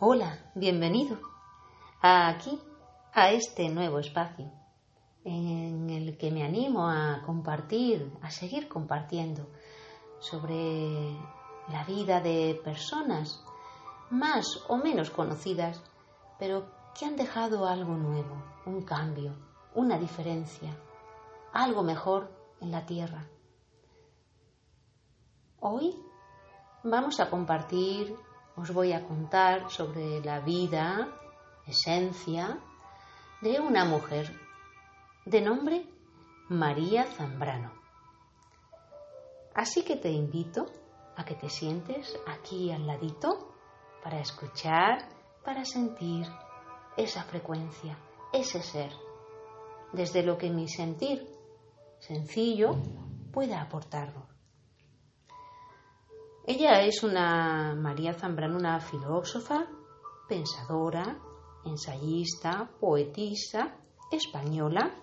Hola, bienvenido aquí, a este nuevo espacio en el que me animo a compartir, a seguir compartiendo sobre la vida de personas más o menos conocidas, pero que han dejado algo nuevo, un cambio, una diferencia, algo mejor en la tierra. Hoy vamos a compartir, os voy a contar sobre la vida, esencia de una mujer de nombre María Zambrano. Así que te invito a que te sientes aquí al ladito para escuchar, para sentir esa frecuencia, ese ser, desde lo que mi sentir sencillo pueda aportarlo. Ella es una María Zambrano, una filósofa, pensadora, ensayista, poetisa, española,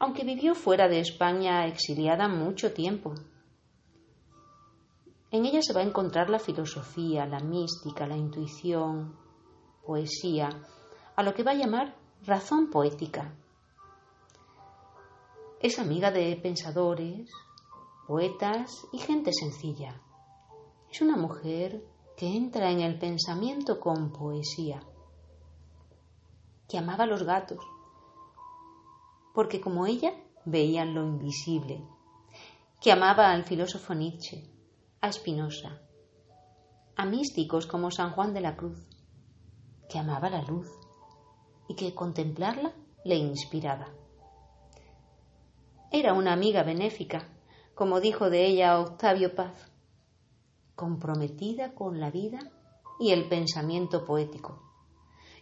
aunque vivió fuera de España exiliada mucho tiempo. En ella se va a encontrar la filosofía, la mística, la intuición, poesía, a lo que va a llamar razón poética. Es amiga de pensadores, poetas y gente sencilla. Es una mujer que entra en el pensamiento con poesía, que amaba a los gatos, porque como ella veían lo invisible, que amaba al filósofo Nietzsche, a Spinoza, a místicos como San Juan de la Cruz, que amaba la luz, y que contemplarla le inspiraba. Era una amiga benéfica, como dijo de ella Octavio Paz, comprometida con la vida y el pensamiento poético.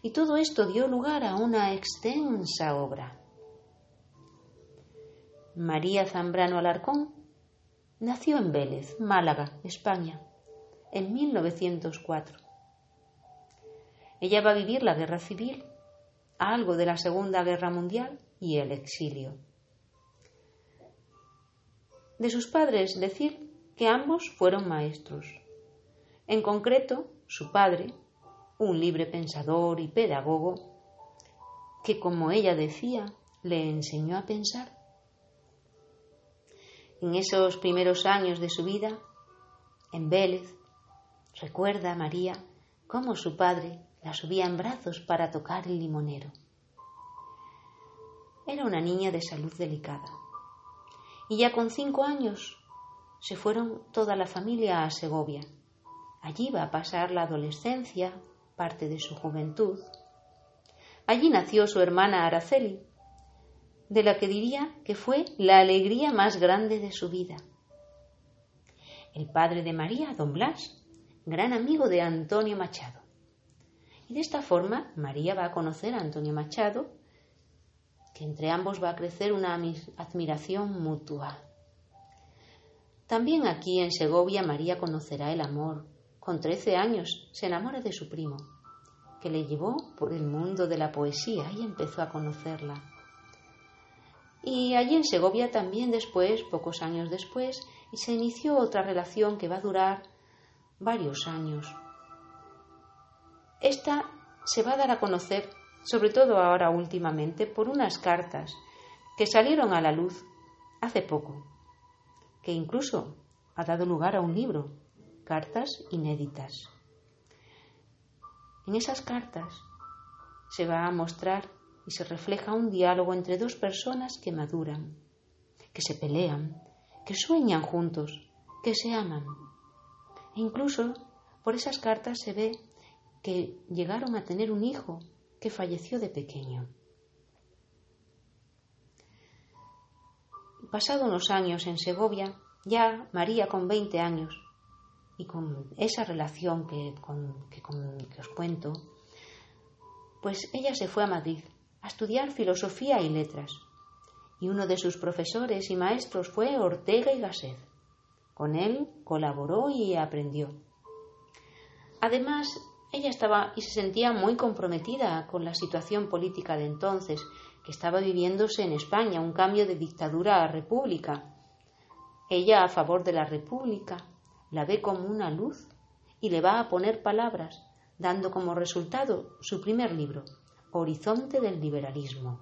Y todo esto dio lugar a una extensa obra. María Zambrano Alarcón nació en Vélez, Málaga, España, en 1904. Ella va a vivir la guerra civil algo de la Segunda Guerra Mundial y el exilio. De sus padres decir que ambos fueron maestros. En concreto, su padre, un libre pensador y pedagogo, que como ella decía, le enseñó a pensar. En esos primeros años de su vida, en Vélez, recuerda María cómo su padre la subía en brazos para tocar el limonero. Era una niña de salud delicada. Y ya con cinco años se fueron toda la familia a Segovia. Allí va a pasar la adolescencia, parte de su juventud. Allí nació su hermana Araceli, de la que diría que fue la alegría más grande de su vida. El padre de María, don Blas, gran amigo de Antonio Machado. Y de esta forma María va a conocer a Antonio Machado, que entre ambos va a crecer una admiración mutua. También aquí en Segovia María conocerá el amor. Con trece años se enamora de su primo, que le llevó por el mundo de la poesía y empezó a conocerla. Y allí en Segovia también después, pocos años después, se inició otra relación que va a durar varios años. Esta se va a dar a conocer, sobre todo ahora últimamente, por unas cartas que salieron a la luz hace poco, que incluso ha dado lugar a un libro, Cartas Inéditas. En esas cartas se va a mostrar y se refleja un diálogo entre dos personas que maduran, que se pelean, que sueñan juntos, que se aman. E incluso por esas cartas se ve que llegaron a tener un hijo que falleció de pequeño. Pasado unos años en Segovia, ya María con 20 años, y con esa relación que, que os cuento, pues ella se fue a Madrid a estudiar filosofía y letras. Y uno de sus profesores y maestros fue Ortega y Gasset. Con él colaboró y aprendió. Además, ella estaba y se sentía muy comprometida con la situación política de entonces, que estaba viviéndose en España, un cambio de dictadura a república. Ella, a favor de la república, la ve como una luz y le va a poner palabras, dando como resultado su primer libro, Horizonte del Liberalismo.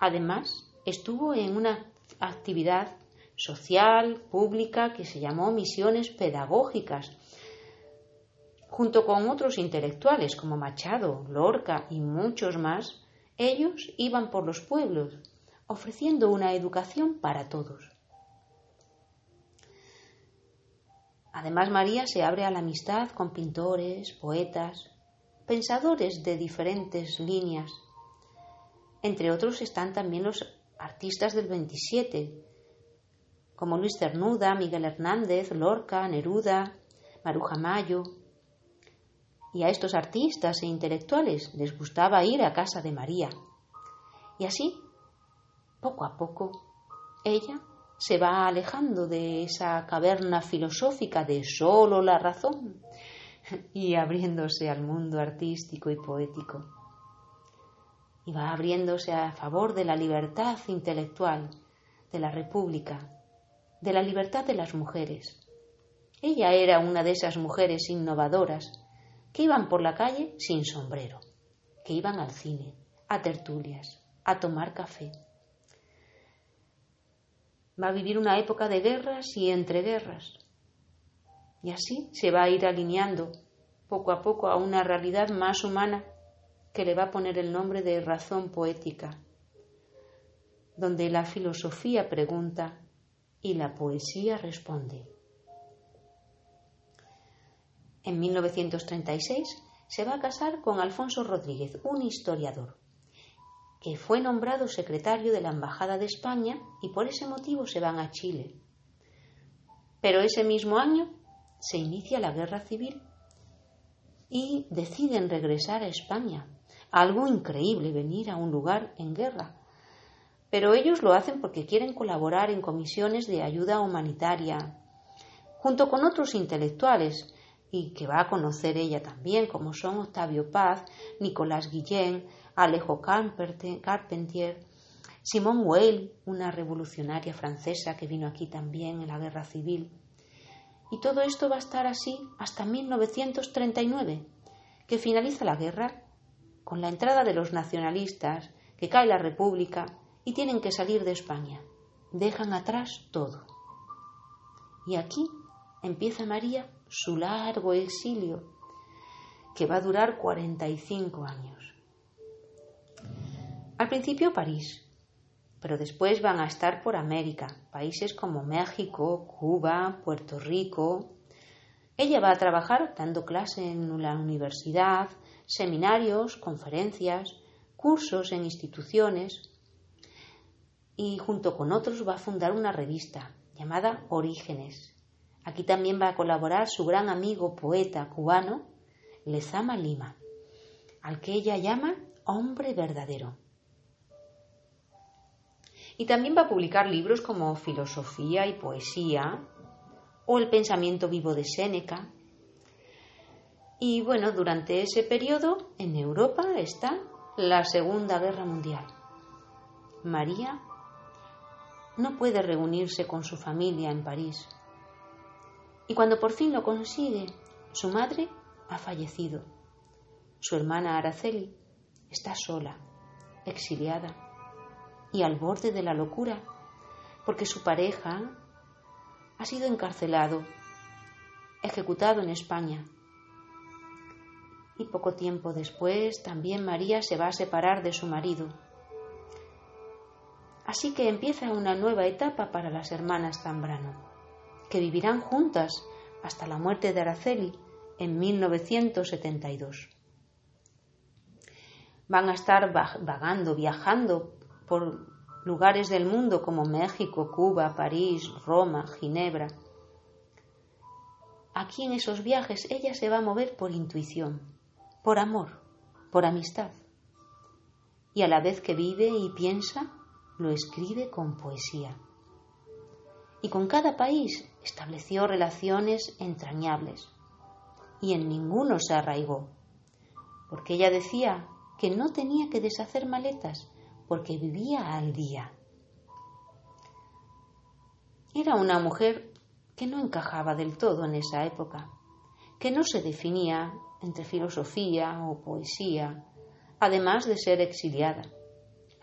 Además, estuvo en una actividad social, pública, que se llamó Misiones Pedagógicas, junto con otros intelectuales como Machado, Lorca y muchos más, ellos iban por los pueblos, ofreciendo una educación para todos. Además, María se abre a la amistad con pintores, poetas, pensadores de diferentes líneas. Entre otros están también los artistas del 27, como Luis Cernuda, Miguel Hernández, Lorca, Neruda, Maruja Mayo. Y a estos artistas e intelectuales les gustaba ir a casa de María. Y así, poco a poco, ella se va alejando de esa caverna filosófica de solo la razón y abriéndose al mundo artístico y poético. Y va abriéndose a favor de la libertad intelectual, de la república, de la libertad de las mujeres. Ella era una de esas mujeres innovadoras que iban por la calle sin sombrero, que iban al cine, a tertulias, a tomar café va a vivir una época de guerras y entreguerras. Y así se va a ir alineando poco a poco a una realidad más humana que le va a poner el nombre de razón poética, donde la filosofía pregunta y la poesía responde. En 1936 se va a casar con Alfonso Rodríguez, un historiador que fue nombrado secretario de la Embajada de España y por ese motivo se van a Chile. Pero ese mismo año se inicia la guerra civil y deciden regresar a España. Algo increíble venir a un lugar en guerra. Pero ellos lo hacen porque quieren colaborar en comisiones de ayuda humanitaria, junto con otros intelectuales, y que va a conocer ella también, como son Octavio Paz, Nicolás Guillén, Alejo Carpentier, Simone Weil, una revolucionaria francesa que vino aquí también en la guerra civil. Y todo esto va a estar así hasta 1939, que finaliza la guerra con la entrada de los nacionalistas, que cae la República y tienen que salir de España. Dejan atrás todo. Y aquí empieza María su largo exilio, que va a durar 45 años. Al principio París, pero después van a estar por América, países como México, Cuba, Puerto Rico. Ella va a trabajar dando clase en la universidad, seminarios, conferencias, cursos en instituciones y junto con otros va a fundar una revista llamada Orígenes. Aquí también va a colaborar su gran amigo poeta cubano, Lezama Lima, al que ella llama hombre verdadero. Y también va a publicar libros como Filosofía y Poesía o El pensamiento vivo de Séneca. Y bueno, durante ese periodo en Europa está la Segunda Guerra Mundial. María no puede reunirse con su familia en París. Y cuando por fin lo consigue, su madre ha fallecido. Su hermana Araceli está sola, exiliada y al borde de la locura, porque su pareja ha sido encarcelado, ejecutado en España. Y poco tiempo después también María se va a separar de su marido. Así que empieza una nueva etapa para las hermanas Zambrano, que vivirán juntas hasta la muerte de Araceli en 1972. Van a estar vagando, viajando por lugares del mundo como México, Cuba, París, Roma, Ginebra. aquí en esos viajes ella se va a mover por intuición, por amor, por amistad. Y a la vez que vive y piensa, lo escribe con poesía. Y con cada país estableció relaciones entrañables. Y en ninguno se arraigó, porque ella decía que no tenía que deshacer maletas, porque vivía al día. Era una mujer que no encajaba del todo en esa época, que no se definía entre filosofía o poesía, además de ser exiliada.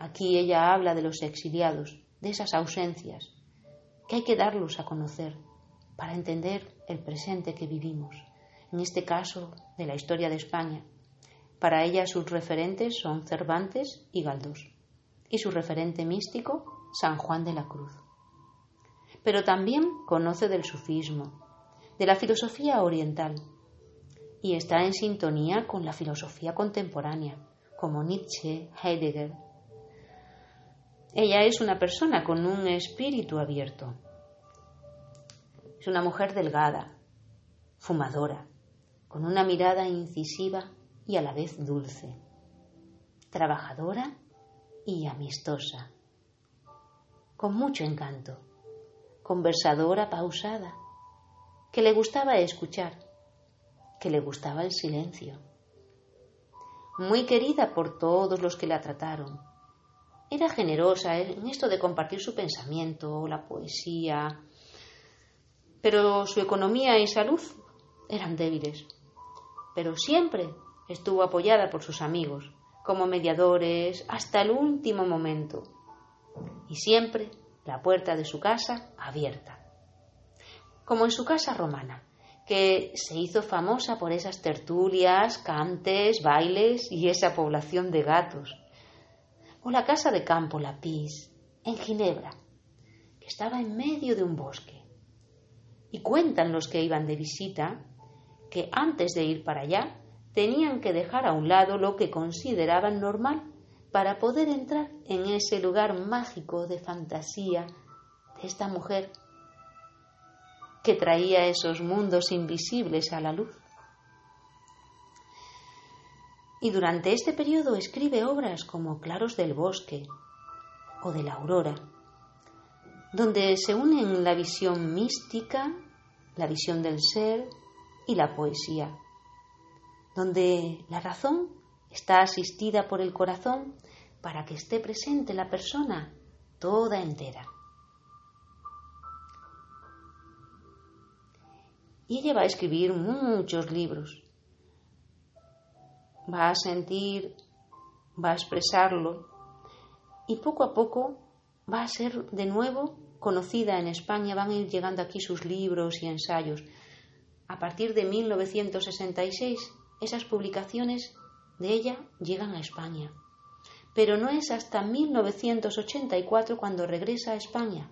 Aquí ella habla de los exiliados, de esas ausencias, que hay que darlos a conocer para entender el presente que vivimos, en este caso de la historia de España. Para ella sus referentes son Cervantes y Galdós, y su referente místico, San Juan de la Cruz pero también conoce del sufismo, de la filosofía oriental, y está en sintonía con la filosofía contemporánea, como Nietzsche, Heidegger. Ella es una persona con un espíritu abierto. Es una mujer delgada, fumadora, con una mirada incisiva y a la vez dulce, trabajadora y amistosa, con mucho encanto conversadora pausada, que le gustaba escuchar, que le gustaba el silencio. Muy querida por todos los que la trataron. Era generosa en esto de compartir su pensamiento, la poesía, pero su economía y salud eran débiles. Pero siempre estuvo apoyada por sus amigos, como mediadores, hasta el último momento. Y siempre la puerta de su casa abierta. Como en su casa romana, que se hizo famosa por esas tertulias, cantes, bailes y esa población de gatos. O la casa de campo La Pis, en Ginebra, que estaba en medio de un bosque. Y cuentan los que iban de visita que antes de ir para allá tenían que dejar a un lado lo que consideraban normal para poder entrar en ese lugar mágico de fantasía de esta mujer que traía esos mundos invisibles a la luz. Y durante este periodo escribe obras como Claros del Bosque o de la Aurora, donde se unen la visión mística, la visión del ser y la poesía, donde la razón está asistida por el corazón para que esté presente la persona toda entera. Y ella va a escribir muchos libros. Va a sentir, va a expresarlo y poco a poco va a ser de nuevo conocida en España. Van a ir llegando aquí sus libros y ensayos. A partir de 1966, esas publicaciones de ella llegan a España pero no es hasta 1984 cuando regresa a España.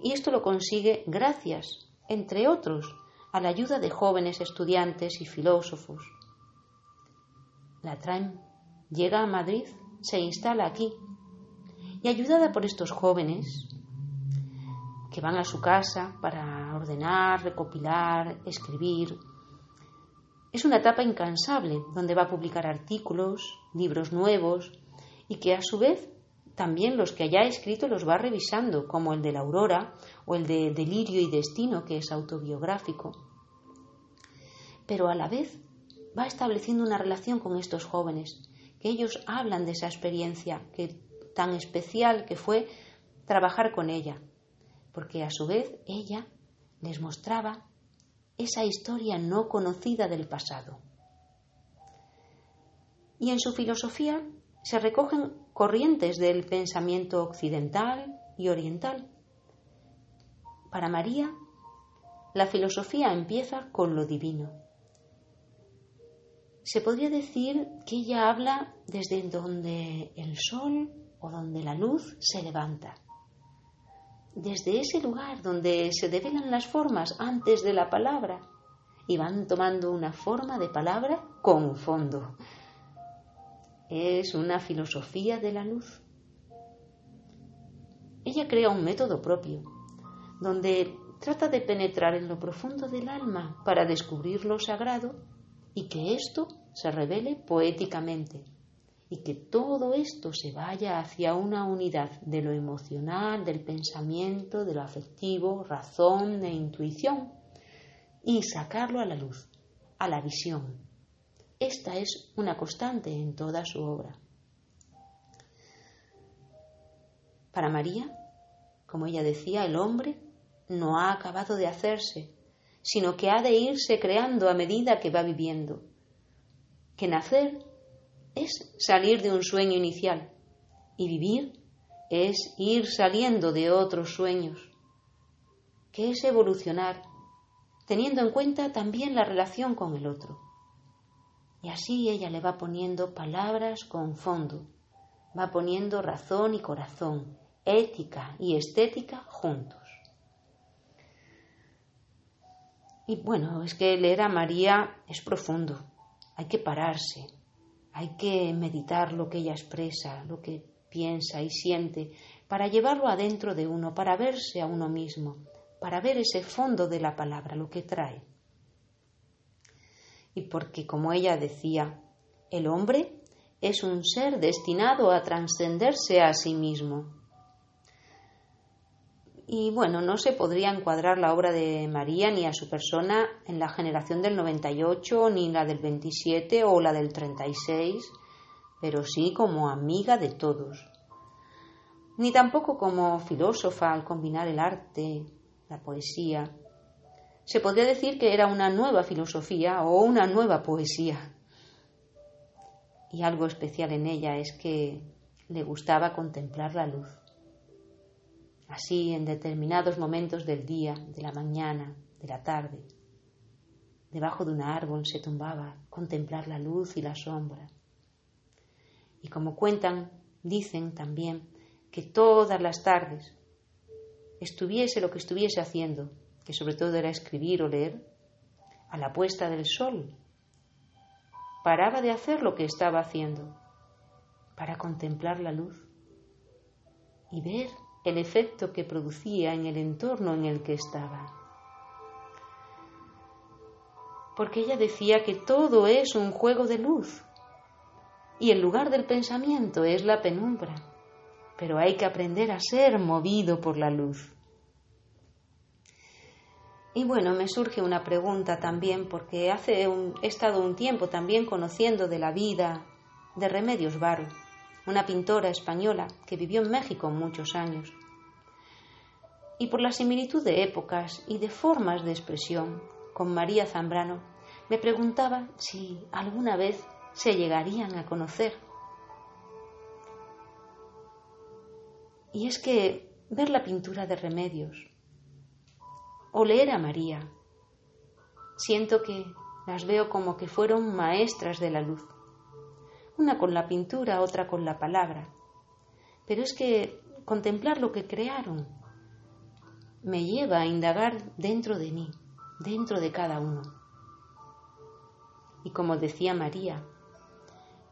Y esto lo consigue gracias, entre otros, a la ayuda de jóvenes estudiantes y filósofos. La traen, llega a Madrid, se instala aquí, y ayudada por estos jóvenes, que van a su casa para ordenar, recopilar, escribir, es una etapa incansable donde va a publicar artículos, libros nuevos y que a su vez también los que haya escrito los va revisando, como el de la Aurora o el de Delirio y Destino, que es autobiográfico. Pero a la vez va estableciendo una relación con estos jóvenes, que ellos hablan de esa experiencia que, tan especial que fue trabajar con ella, porque a su vez ella les mostraba esa historia no conocida del pasado. Y en su filosofía se recogen corrientes del pensamiento occidental y oriental. Para María, la filosofía empieza con lo divino. Se podría decir que ella habla desde donde el sol o donde la luz se levanta desde ese lugar donde se develan las formas antes de la palabra y van tomando una forma de palabra con fondo. Es una filosofía de la luz. Ella crea un método propio, donde trata de penetrar en lo profundo del alma para descubrir lo sagrado y que esto se revele poéticamente y que todo esto se vaya hacia una unidad de lo emocional, del pensamiento, de lo afectivo, razón e intuición y sacarlo a la luz, a la visión. Esta es una constante en toda su obra. Para María, como ella decía, el hombre no ha acabado de hacerse, sino que ha de irse creando a medida que va viviendo. Que nacer es salir de un sueño inicial y vivir es ir saliendo de otros sueños, que es evolucionar, teniendo en cuenta también la relación con el otro. Y así ella le va poniendo palabras con fondo, va poniendo razón y corazón, ética y estética juntos. Y bueno, es que leer a María es profundo, hay que pararse, hay que meditar lo que ella expresa, lo que piensa y siente, para llevarlo adentro de uno, para verse a uno mismo, para ver ese fondo de la palabra, lo que trae. Y porque, como ella decía, el hombre es un ser destinado a trascenderse a sí mismo. Y bueno, no se podría encuadrar la obra de María ni a su persona en la generación del 98, ni la del 27 o la del 36, pero sí como amiga de todos. Ni tampoco como filósofa al combinar el arte, la poesía. Se podría decir que era una nueva filosofía o una nueva poesía. Y algo especial en ella es que le gustaba contemplar la luz así en determinados momentos del día, de la mañana, de la tarde. Debajo de un árbol se tumbaba a contemplar la luz y la sombra. Y como cuentan, dicen también que todas las tardes, estuviese lo que estuviese haciendo, que sobre todo era escribir o leer, a la puesta del sol, paraba de hacer lo que estaba haciendo para contemplar la luz y ver el efecto que producía en el entorno en el que estaba. Porque ella decía que todo es un juego de luz y el lugar del pensamiento es la penumbra, pero hay que aprender a ser movido por la luz. Y bueno, me surge una pregunta también, porque hace un, he estado un tiempo también conociendo de la vida de Remedios Varo una pintora española que vivió en México muchos años. Y por la similitud de épocas y de formas de expresión con María Zambrano, me preguntaba si alguna vez se llegarían a conocer. Y es que ver la pintura de remedios o leer a María, siento que las veo como que fueron maestras de la luz una con la pintura, otra con la palabra. Pero es que contemplar lo que crearon me lleva a indagar dentro de mí, dentro de cada uno. Y como decía María,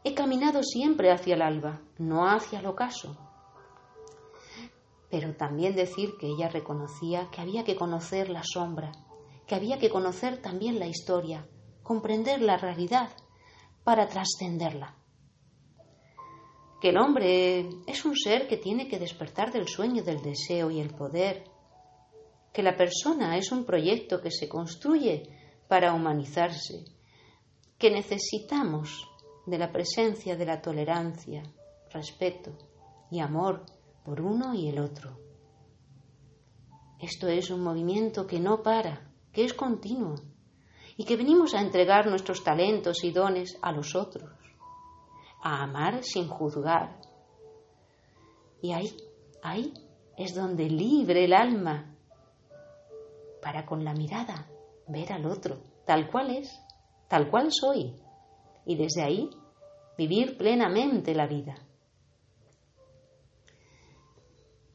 he caminado siempre hacia el alba, no hacia el ocaso. Pero también decir que ella reconocía que había que conocer la sombra, que había que conocer también la historia, comprender la realidad para trascenderla que el hombre es un ser que tiene que despertar del sueño del deseo y el poder, que la persona es un proyecto que se construye para humanizarse, que necesitamos de la presencia de la tolerancia, respeto y amor por uno y el otro. Esto es un movimiento que no para, que es continuo y que venimos a entregar nuestros talentos y dones a los otros a amar sin juzgar. Y ahí, ahí es donde libre el alma para con la mirada ver al otro, tal cual es, tal cual soy, y desde ahí vivir plenamente la vida.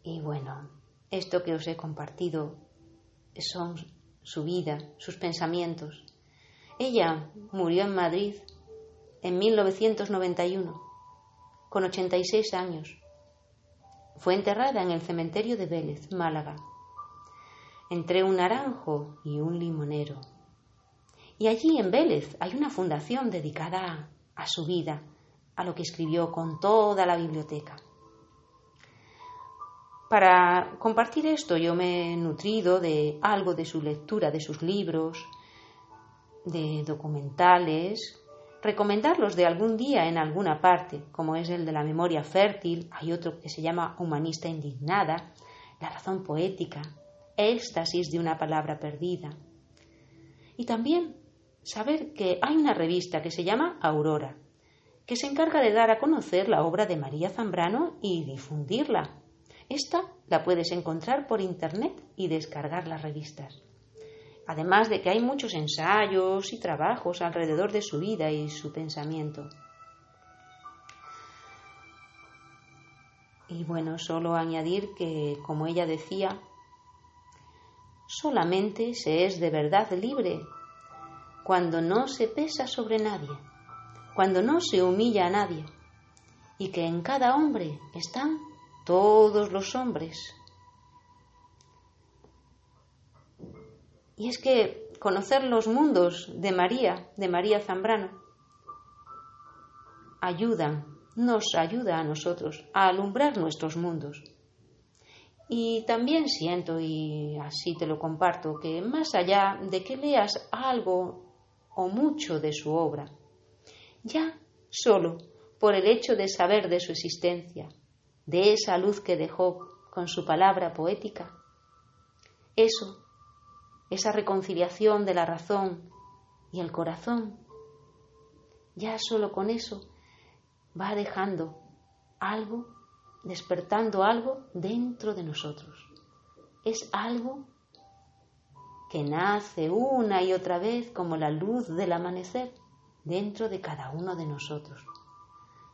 Y bueno, esto que os he compartido son su vida, sus pensamientos. Ella murió en Madrid en 1991, con 86 años. Fue enterrada en el cementerio de Vélez, Málaga. entre un naranjo y un limonero. Y allí en Vélez hay una fundación dedicada a su vida, a lo que escribió con toda la biblioteca. Para compartir esto yo me he nutrido de algo de su lectura, de sus libros, de documentales, recomendarlos de algún día en alguna parte, como es el de la memoria fértil, hay otro que se llama Humanista indignada, La razón poética, Éxtasis de una palabra perdida. Y también saber que hay una revista que se llama Aurora, que se encarga de dar a conocer la obra de María Zambrano y difundirla. Esta la puedes encontrar por internet y descargar las revistas además de que hay muchos ensayos y trabajos alrededor de su vida y su pensamiento. Y bueno, solo añadir que, como ella decía, solamente se es de verdad libre cuando no se pesa sobre nadie, cuando no se humilla a nadie, y que en cada hombre están todos los hombres, Y es que conocer los mundos de María, de María Zambrano, ayuda, nos ayuda a nosotros a alumbrar nuestros mundos. Y también siento, y así te lo comparto, que más allá de que leas algo o mucho de su obra, ya solo por el hecho de saber de su existencia, de esa luz que dejó con su palabra poética, eso esa reconciliación de la razón y el corazón, ya solo con eso va dejando algo, despertando algo dentro de nosotros. Es algo que nace una y otra vez como la luz del amanecer dentro de cada uno de nosotros.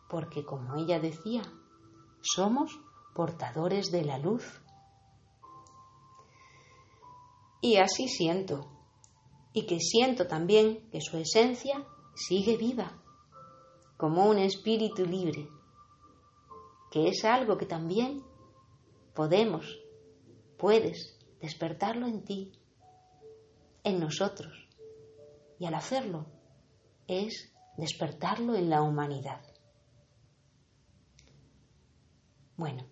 Porque como ella decía, somos portadores de la luz y así siento. Y que siento también que su esencia sigue viva, como un espíritu libre, que es algo que también podemos, puedes despertarlo en ti, en nosotros. Y al hacerlo es despertarlo en la humanidad. Bueno,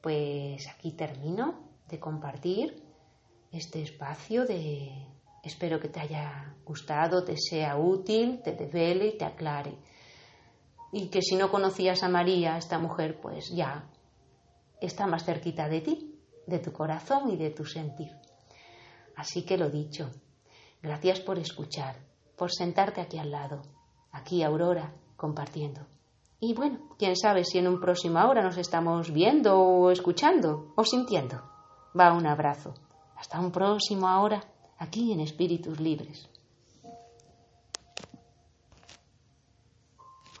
pues aquí termino de compartir este espacio de... Espero que te haya gustado, te sea útil, te devele y te aclare. Y que si no conocías a María, esta mujer, pues ya está más cerquita de ti, de tu corazón y de tu sentir. Así que lo dicho, gracias por escuchar, por sentarte aquí al lado, aquí Aurora, compartiendo. Y bueno, quién sabe si en un próximo hora nos estamos viendo o escuchando o sintiendo. Va un abrazo. Hasta un próximo ahora, aquí en Espíritus Libres.